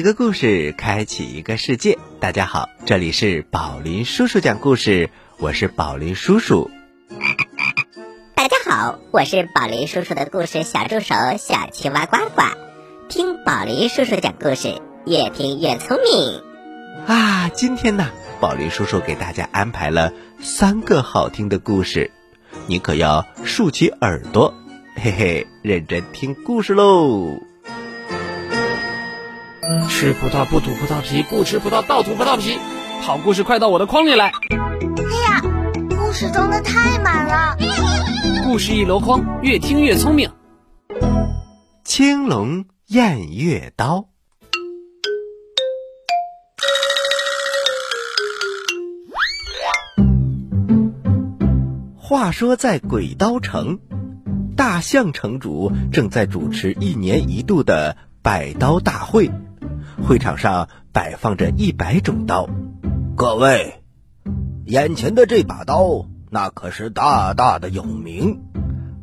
一个故事，开启一个世界。大家好，这里是宝林叔叔讲故事，我是宝林叔叔。大家好，我是宝林叔叔的故事小助手小青蛙呱呱。听宝林叔叔讲故事，越听越聪明。啊，今天呢，宝林叔叔给大家安排了三个好听的故事，你可要竖起耳朵，嘿嘿，认真听故事喽。吃葡萄不吐葡萄皮，不吃葡萄倒吐葡萄皮。好故事快到我的筐里来！哎呀，故事装的太满了。故事一箩筐，越听越聪明。青龙偃月刀。话说在鬼刀城，大象城主正在主持一年一度的百刀大会。会场上摆放着一百种刀，各位，眼前的这把刀，那可是大大的有名。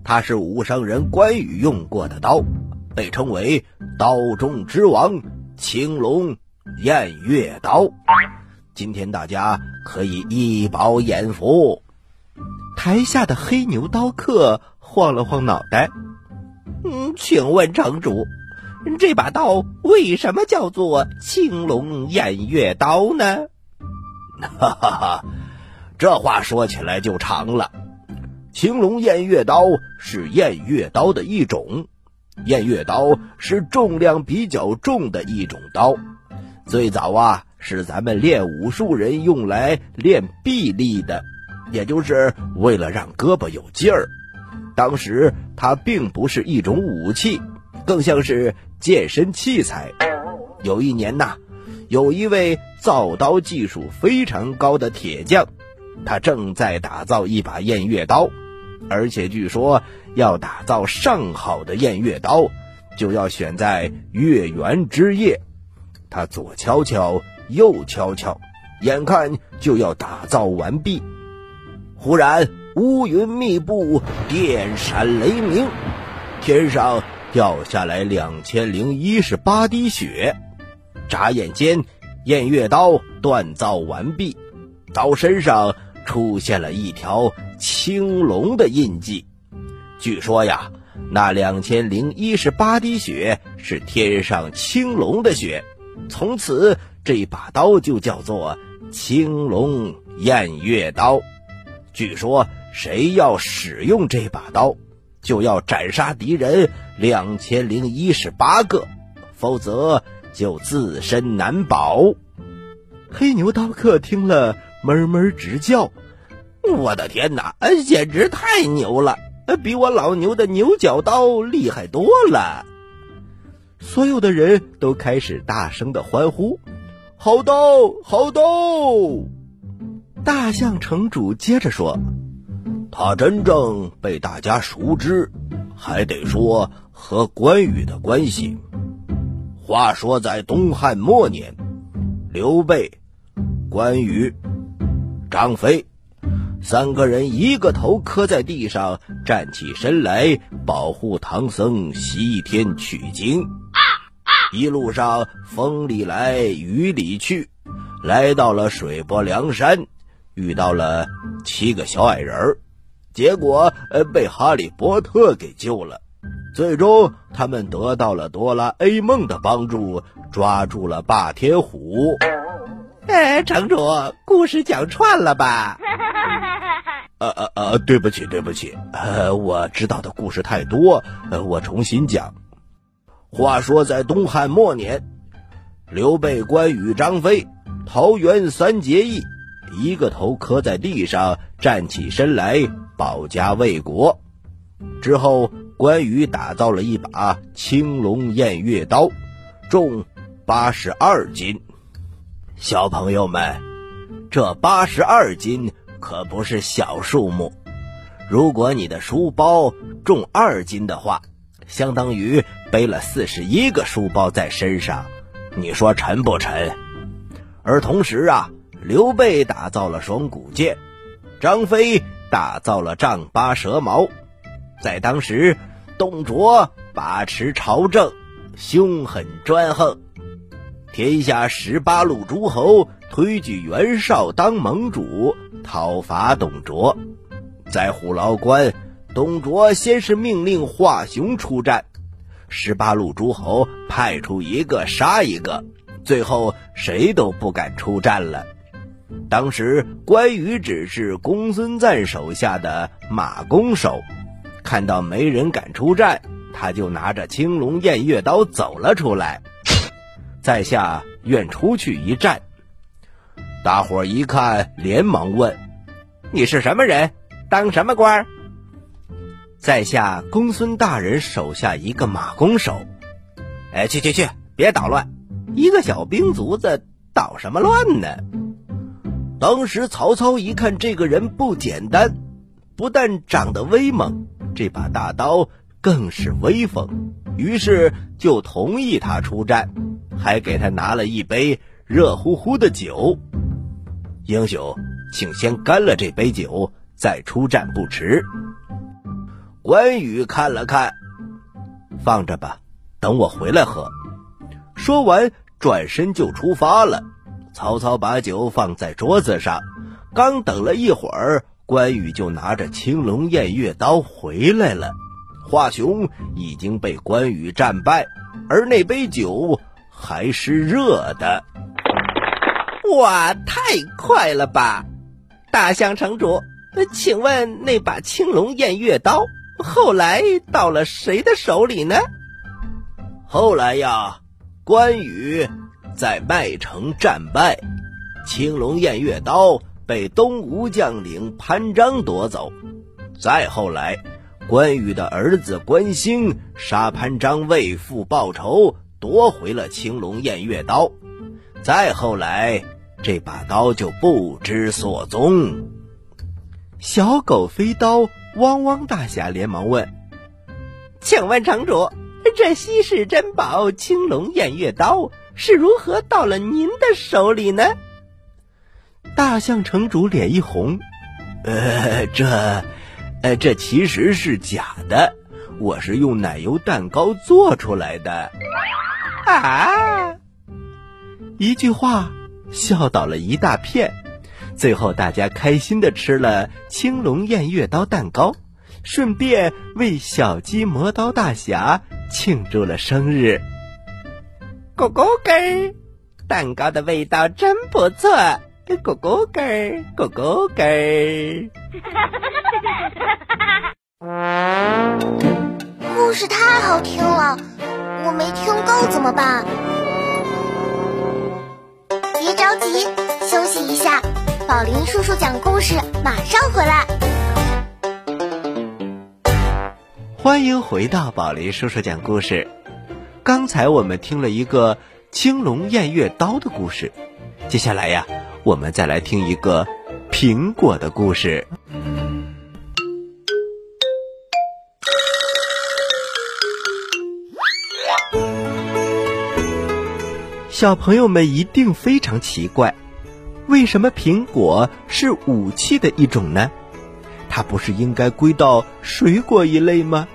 它是武商人关羽用过的刀，被称为刀中之王——青龙偃月刀。今天大家可以一饱眼福。台下的黑牛刀客晃了晃脑袋：“嗯，请问城主。”这把刀为什么叫做青龙偃月刀呢？哈哈哈，这话说起来就长了。青龙偃月刀是偃月刀的一种，偃月刀是重量比较重的一种刀。最早啊，是咱们练武术人用来练臂力的，也就是为了让胳膊有劲儿。当时它并不是一种武器。更像是健身器材。有一年呐，有一位造刀技术非常高的铁匠，他正在打造一把偃月刀，而且据说要打造上好的偃月刀，就要选在月圆之夜。他左敲敲，右敲敲，眼看就要打造完毕，忽然乌云密布，电闪雷鸣，天上。掉下来两千零一十八滴血，眨眼间，偃月刀锻造完毕，刀身上出现了一条青龙的印记。据说呀，那两千零一十八滴血是天上青龙的血，从此这把刀就叫做青龙偃月刀。据说，谁要使用这把刀？就要斩杀敌人两千零一十八个，否则就自身难保。黑牛刀客听了，哞哞直叫：“我的天哪，简直太牛了！比我老牛的牛角刀厉害多了！”所有的人都开始大声的欢呼：“好刀，好刀！”大象城主接着说。他真正被大家熟知，还得说和关羽的关系。话说在东汉末年，刘备、关羽、张飞三个人一个头磕在地上，站起身来保护唐僧西天取经。一路上风里来雨里去，来到了水泊梁山，遇到了七个小矮人儿。结果，呃，被哈利波特给救了。最终，他们得到了哆啦 A 梦的帮助，抓住了霸天虎。哎，城主，故事讲串了吧？呃呃呃，对不起，对不起，呃，我知道的故事太多，呃，我重新讲。话说，在东汉末年，刘备、关羽、张飞，桃园三结义，一个头磕在地上，站起身来。保家卫国之后，关羽打造了一把青龙偃月刀，重八十二斤。小朋友们，这八十二斤可不是小数目。如果你的书包重二斤的话，相当于背了四十一个书包在身上，你说沉不沉？而同时啊，刘备打造了双股剑，张飞。打造了丈八蛇矛，在当时，董卓把持朝政，凶狠专横，天下十八路诸侯推举袁绍当盟主，讨伐董卓。在虎牢关，董卓先是命令华雄出战，十八路诸侯派出一个杀一个，最后谁都不敢出战了。当时关羽只是公孙瓒手下的马弓手，看到没人敢出战，他就拿着青龙偃月刀走了出来。在下愿出去一战。大伙一看，连忙问：“你是什么人？当什么官？”在下公孙大人手下一个马弓手。哎，去去去，别捣乱！一个小兵卒子捣什么乱呢？当时曹操一看这个人不简单，不但长得威猛，这把大刀更是威风，于是就同意他出战。还给他拿了一杯热乎乎的酒，英雄，请先干了这杯酒，再出战不迟。关羽看了看，放着吧，等我回来喝。说完，转身就出发了。曹操把酒放在桌子上，刚等了一会儿，关羽就拿着青龙偃月刀回来了。华雄已经被关羽战败，而那杯酒。还是热的，哇，太快了吧！大象城主，请问那把青龙偃月刀后来到了谁的手里呢？后来呀，关羽在麦城战败，青龙偃月刀被东吴将领潘璋夺走。再后来，关羽的儿子关兴杀潘璋为父报仇。夺回了青龙偃月刀，再后来，这把刀就不知所踪。小狗飞刀汪汪大侠连忙问：“请问城主，这稀世珍宝青龙偃月刀是如何到了您的手里呢？”大象城主脸一红：“呃，这，呃，这其实是假的，我是用奶油蛋糕做出来的。”啊！一句话笑倒了一大片，最后大家开心的吃了青龙偃月刀蛋糕，顺便为小鸡磨刀大侠庆祝了生日。咕咕根，蛋糕的味道真不错。咕咕根，咕咕根。故事太好听了。我没听够怎么办？别着急，休息一下。宝林叔叔讲故事，马上回来。欢迎回到宝林叔叔讲故事。刚才我们听了一个青龙偃月刀的故事，接下来呀，我们再来听一个苹果的故事。小朋友们一定非常奇怪，为什么苹果是武器的一种呢？它不是应该归到水果一类吗？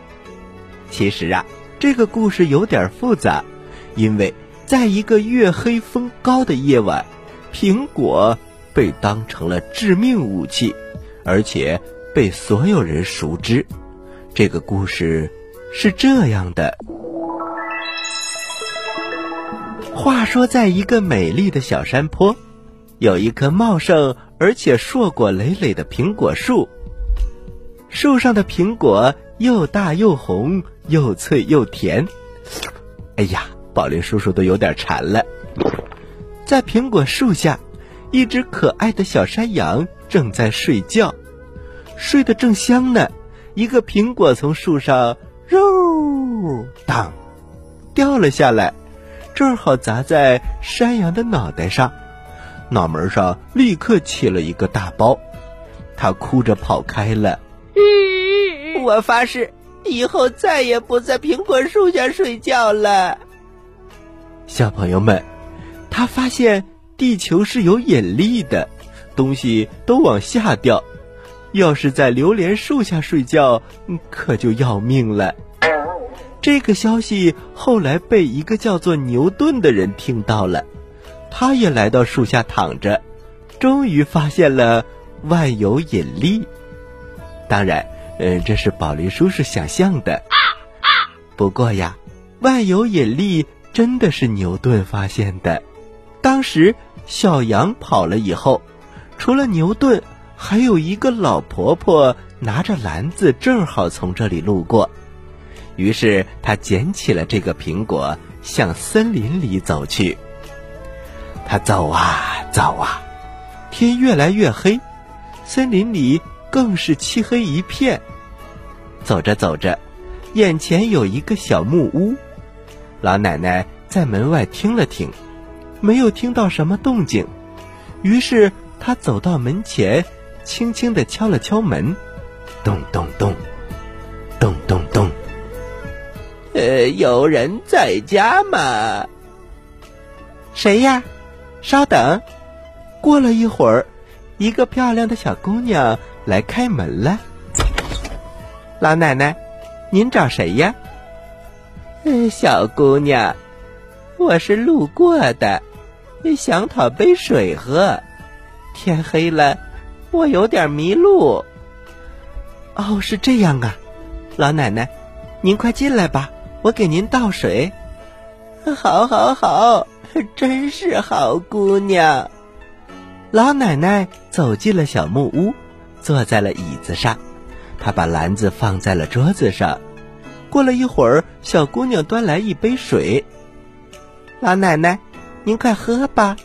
其实啊，这个故事有点复杂，因为在一个月黑风高的夜晚，苹果被当成了致命武器，而且被所有人熟知。这个故事是这样的。话说，在一个美丽的小山坡，有一棵茂盛而且硕果累累的苹果树。树上的苹果又大又红，又脆又甜。哎呀，宝林叔叔都有点馋了。在苹果树下，一只可爱的小山羊正在睡觉，睡得正香呢。一个苹果从树上“肉”当掉了下来。正好砸在山羊的脑袋上，脑门上立刻起了一个大包，他哭着跑开了。我发誓，以后再也不在苹果树下睡觉了。小朋友们，他发现地球是有引力的，东西都往下掉，要是在榴莲树下睡觉，可就要命了。这个消息后来被一个叫做牛顿的人听到了，他也来到树下躺着，终于发现了万有引力。当然，嗯，这是宝林叔叔想象的。不过呀，万有引力真的是牛顿发现的。当时小羊跑了以后，除了牛顿，还有一个老婆婆拿着篮子，正好从这里路过。于是他捡起了这个苹果，向森林里走去。他走啊走啊，天越来越黑，森林里更是漆黑一片。走着走着，眼前有一个小木屋，老奶奶在门外听了听，没有听到什么动静，于是她走到门前，轻轻地敲了敲门，咚咚咚，咚咚咚。呃，有人在家吗？谁呀？稍等。过了一会儿，一个漂亮的小姑娘来开门了。老奶奶，您找谁呀？呃，小姑娘，我是路过的，想讨杯水喝。天黑了，我有点迷路。哦，是这样啊，老奶奶，您快进来吧。我给您倒水，好，好，好，真是好姑娘。老奶奶走进了小木屋，坐在了椅子上，他把篮子放在了桌子上。过了一会儿，小姑娘端来一杯水。老奶奶，您快喝吧。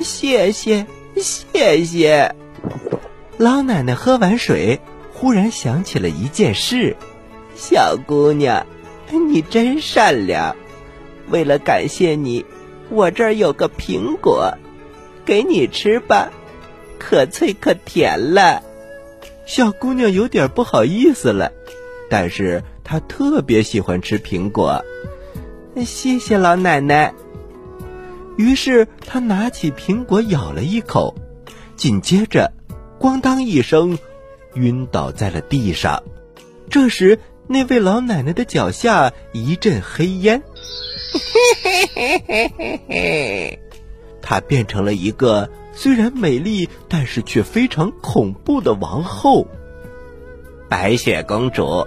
谢谢，谢谢。老奶奶喝完水，忽然想起了一件事，小姑娘。你真善良，为了感谢你，我这儿有个苹果，给你吃吧，可脆可甜了。小姑娘有点不好意思了，但是她特别喜欢吃苹果。谢谢老奶奶。于是她拿起苹果咬了一口，紧接着，咣当一声，晕倒在了地上。这时。那位老奶奶的脚下一阵黑烟，嘿嘿嘿嘿嘿嘿，她变成了一个虽然美丽，但是却非常恐怖的王后。白雪公主，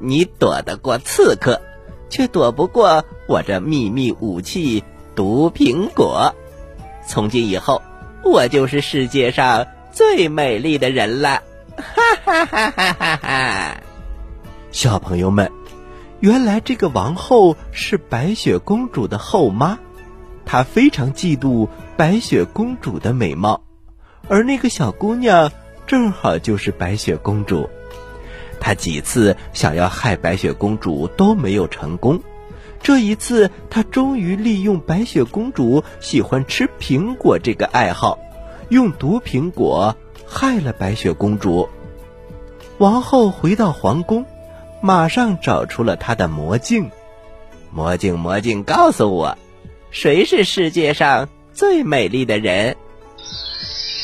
你躲得过刺客，却躲不过我这秘密武器毒苹果。从今以后，我就是世界上最美丽的人了！哈哈哈哈哈哈！小朋友们，原来这个王后是白雪公主的后妈，她非常嫉妒白雪公主的美貌，而那个小姑娘正好就是白雪公主。她几次想要害白雪公主都没有成功，这一次她终于利用白雪公主喜欢吃苹果这个爱好，用毒苹果害了白雪公主。王后回到皇宫。马上找出了她的魔镜，魔镜魔镜，告诉我，谁是世界上最美丽的人？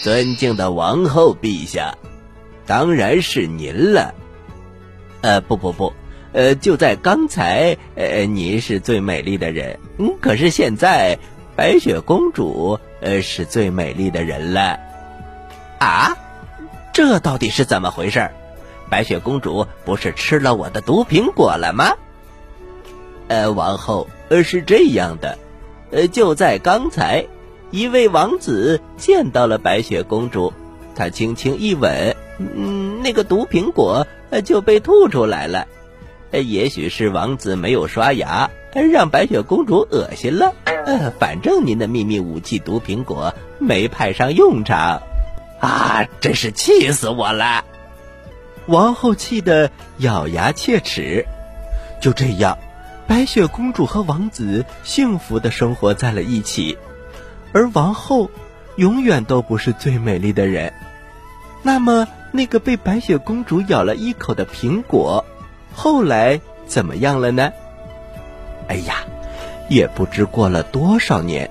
尊敬的王后陛下，当然是您了。呃，不不不，呃，就在刚才，呃，您是最美丽的人。嗯，可是现在，白雪公主，呃，是最美丽的人了。啊，这到底是怎么回事？白雪公主不是吃了我的毒苹果了吗？呃，王后，呃，是这样的，呃，就在刚才，一位王子见到了白雪公主，他轻轻一吻，嗯，那个毒苹果就被吐出来了。也许是王子没有刷牙，让白雪公主恶心了。呃，反正您的秘密武器毒苹果没派上用场，啊，真是气死我了！王后气得咬牙切齿。就这样，白雪公主和王子幸福的生活在了一起，而王后永远都不是最美丽的人。那么，那个被白雪公主咬了一口的苹果，后来怎么样了呢？哎呀，也不知过了多少年，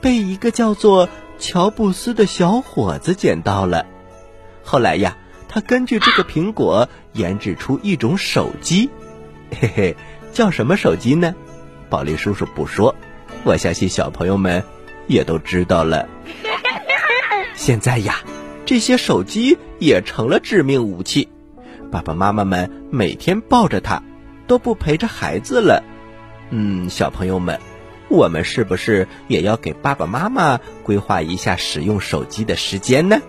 被一个叫做乔布斯的小伙子捡到了。后来呀。他根据这个苹果研制出一种手机，嘿嘿，叫什么手机呢？宝利叔叔不说，我相信小朋友们也都知道了。现在呀，这些手机也成了致命武器，爸爸妈妈们每天抱着它，都不陪着孩子了。嗯，小朋友们，我们是不是也要给爸爸妈妈规划一下使用手机的时间呢？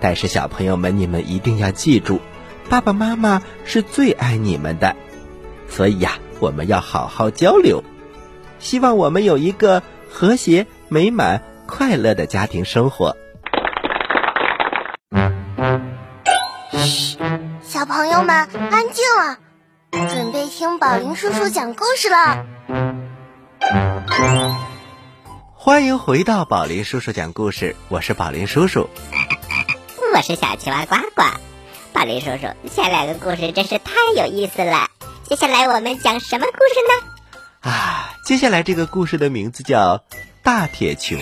但是小朋友们，你们一定要记住，爸爸妈妈是最爱你们的，所以呀，我们要好好交流。希望我们有一个和谐、美满、快乐的家庭生活。嘘，小朋友们安静了，准备听宝林叔叔讲故事了。欢迎回到宝林叔叔讲故事，我是宝林叔叔。我是小青蛙呱呱。宝林叔叔，前两个故事真是太有意思了。接下来我们讲什么故事呢？啊，接下来这个故事的名字叫《大铁球》。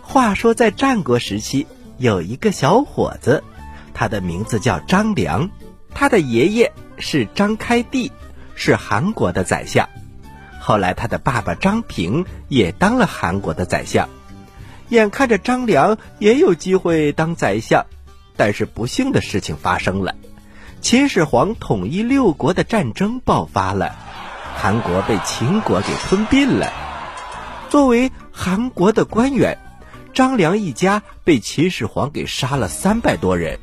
话说，在战国时期，有一个小伙子，他的名字叫张良，他的爷爷是张开地，是韩国的宰相。后来，他的爸爸张平也当了韩国的宰相。眼看着张良也有机会当宰相，但是不幸的事情发生了，秦始皇统一六国的战争爆发了，韩国被秦国给吞并了。作为韩国的官员。张良一家被秦始皇给杀了三百多人，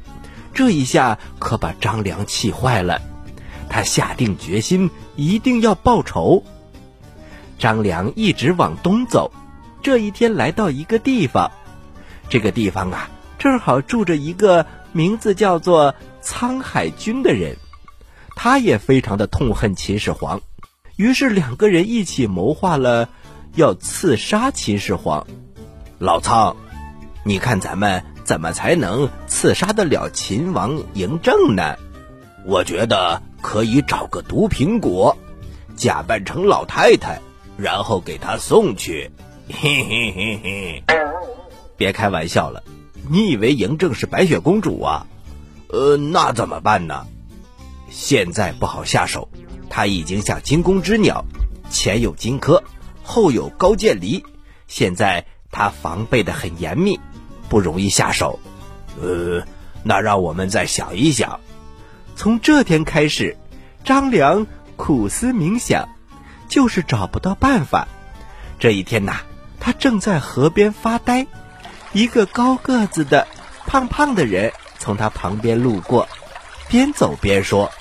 这一下可把张良气坏了。他下定决心一定要报仇。张良一直往东走，这一天来到一个地方，这个地方啊，正好住着一个名字叫做沧海君的人，他也非常的痛恨秦始皇，于是两个人一起谋划了要刺杀秦始皇。老苍，你看咱们怎么才能刺杀得了秦王嬴政呢？我觉得可以找个毒苹果，假扮成老太太，然后给他送去。嘿嘿嘿嘿！别开玩笑了，你以为嬴政是白雪公主啊？呃，那怎么办呢？现在不好下手，他已经像惊弓之鸟，前有荆轲，后有高渐离，现在。他防备的很严密，不容易下手。呃，那让我们再想一想。从这天开始，张良苦思冥想，就是找不到办法。这一天呐，他正在河边发呆，一个高个子的、胖胖的人从他旁边路过，边走边说：“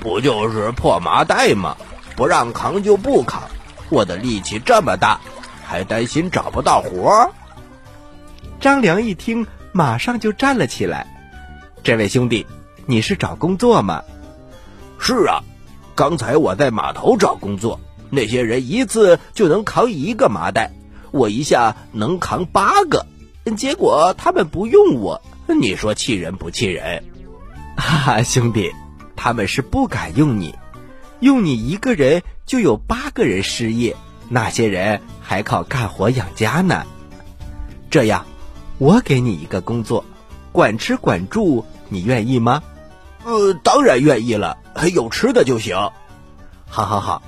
不就是破麻袋吗？不让扛就不扛。我的力气这么大。”还担心找不到活？张良一听，马上就站了起来。这位兄弟，你是找工作吗？是啊，刚才我在码头找工作，那些人一次就能扛一个麻袋，我一下能扛八个，结果他们不用我，你说气人不气人？哈哈，兄弟，他们是不敢用你，用你一个人就有八个人失业。那些人还靠干活养家呢。这样，我给你一个工作，管吃管住，你愿意吗？呃，当然愿意了，有吃的就行。好，好，好。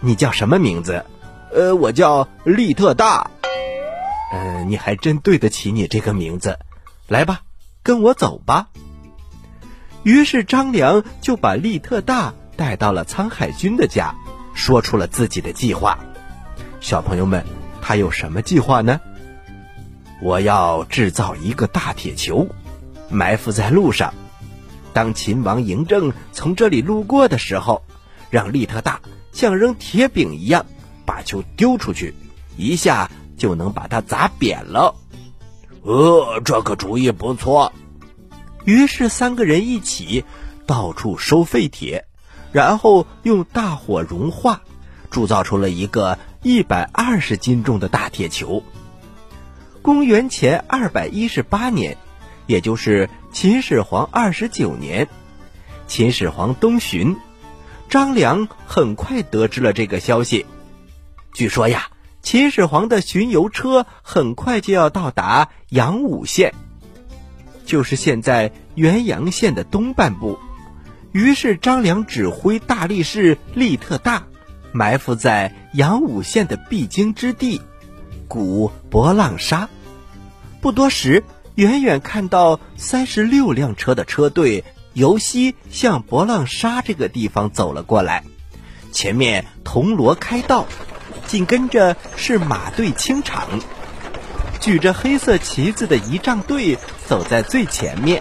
你叫什么名字？呃，我叫利特大。嗯，你还真对得起你这个名字。来吧，跟我走吧。于是张良就把利特大带到了沧海君的家，说出了自己的计划。小朋友们，他有什么计划呢？我要制造一个大铁球，埋伏在路上。当秦王嬴政从这里路过的时候，让利特大像扔铁饼一样把球丢出去，一下就能把它砸扁了。呃，这个主意不错。于是三个人一起到处收废铁，然后用大火融化，铸造出了一个。一百二十斤重的大铁球。公元前二百一十八年，也就是秦始皇二十九年，秦始皇东巡，张良很快得知了这个消息。据说呀，秦始皇的巡游车很快就要到达阳武县，就是现在原阳县的东半部。于是张良指挥大力士利特大埋伏在阳武县的必经之地——古博浪沙。不多时，远远看到三十六辆车的车队由西向博浪沙这个地方走了过来，前面铜锣开道，紧跟着是马队清场，举着黑色旗子的仪仗队走在最前面，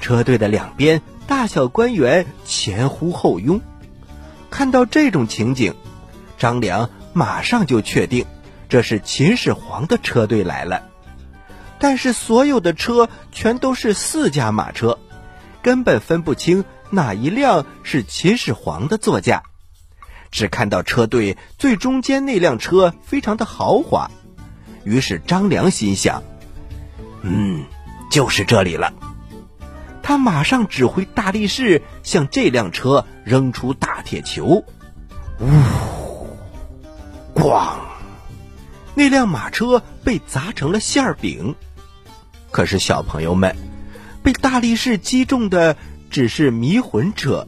车队的两边。大小官员前呼后拥，看到这种情景，张良马上就确定这是秦始皇的车队来了。但是所有的车全都是四驾马车，根本分不清哪一辆是秦始皇的座驾。只看到车队最中间那辆车非常的豪华，于是张良心想：“嗯，就是这里了。”他马上指挥大力士向这辆车扔出大铁球，呜，咣！那辆马车被砸成了馅饼。可是小朋友们，被大力士击中的只是迷魂车。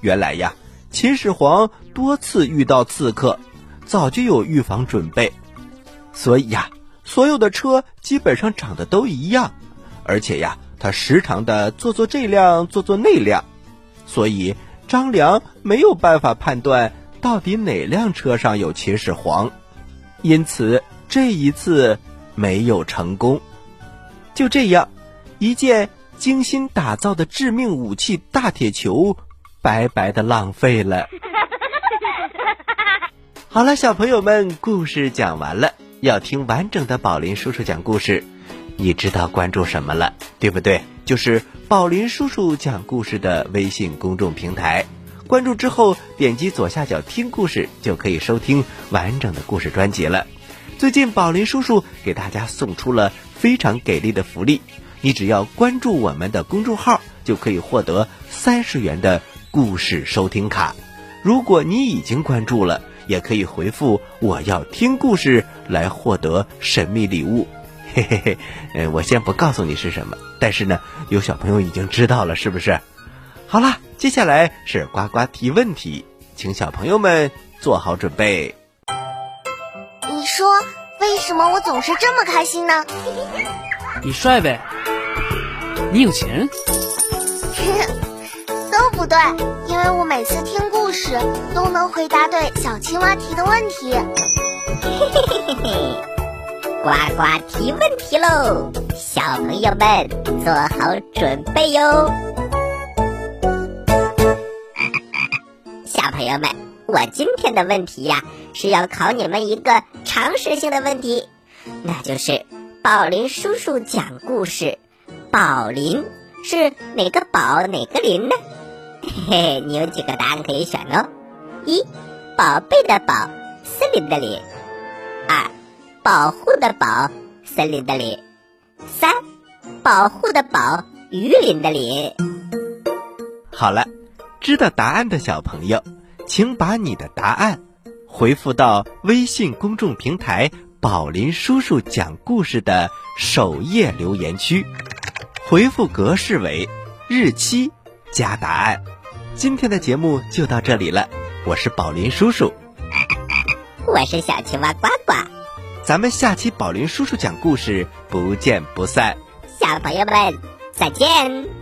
原来呀，秦始皇多次遇到刺客，早就有预防准备，所以呀，所有的车基本上长得都一样，而且呀。他时常的做做这辆，做做那辆，所以张良没有办法判断到底哪辆车上有秦始皇，因此这一次没有成功。就这样，一件精心打造的致命武器大铁球，白白的浪费了。好了，小朋友们，故事讲完了。要听完整的宝林叔叔讲故事。你知道关注什么了，对不对？就是宝林叔叔讲故事的微信公众平台。关注之后，点击左下角听故事，就可以收听完整的故事专辑了。最近宝林叔叔给大家送出了非常给力的福利，你只要关注我们的公众号，就可以获得三十元的故事收听卡。如果你已经关注了，也可以回复“我要听故事”来获得神秘礼物。嘿嘿嘿，呃，我先不告诉你是什么，但是呢，有小朋友已经知道了，是不是？好了，接下来是呱呱提问题，请小朋友们做好准备。你说为什么我总是这么开心呢？你帅呗？你有钱？都不对，因为我每次听故事都能回答对小青蛙提的问题。嘿嘿嘿嘿嘿。呱呱提问题喽，小朋友们做好准备哟！小朋友们，我今天的问题呀，是要考你们一个常识性的问题，那就是宝林叔叔讲故事，宝林是哪个宝哪个林呢？嘿嘿，你有几个答案可以选哦：一，宝贝的宝，森林的林；二。保护的保，森林的林；三，保护的保，鱼鳞的鳞。好了，知道答案的小朋友，请把你的答案回复到微信公众平台“宝林叔叔讲故事”的首页留言区，回复格式为日期加答案。今天的节目就到这里了，我是宝林叔叔，我是小青蛙呱呱。咱们下期宝林叔叔讲故事，不见不散。小朋友们，再见。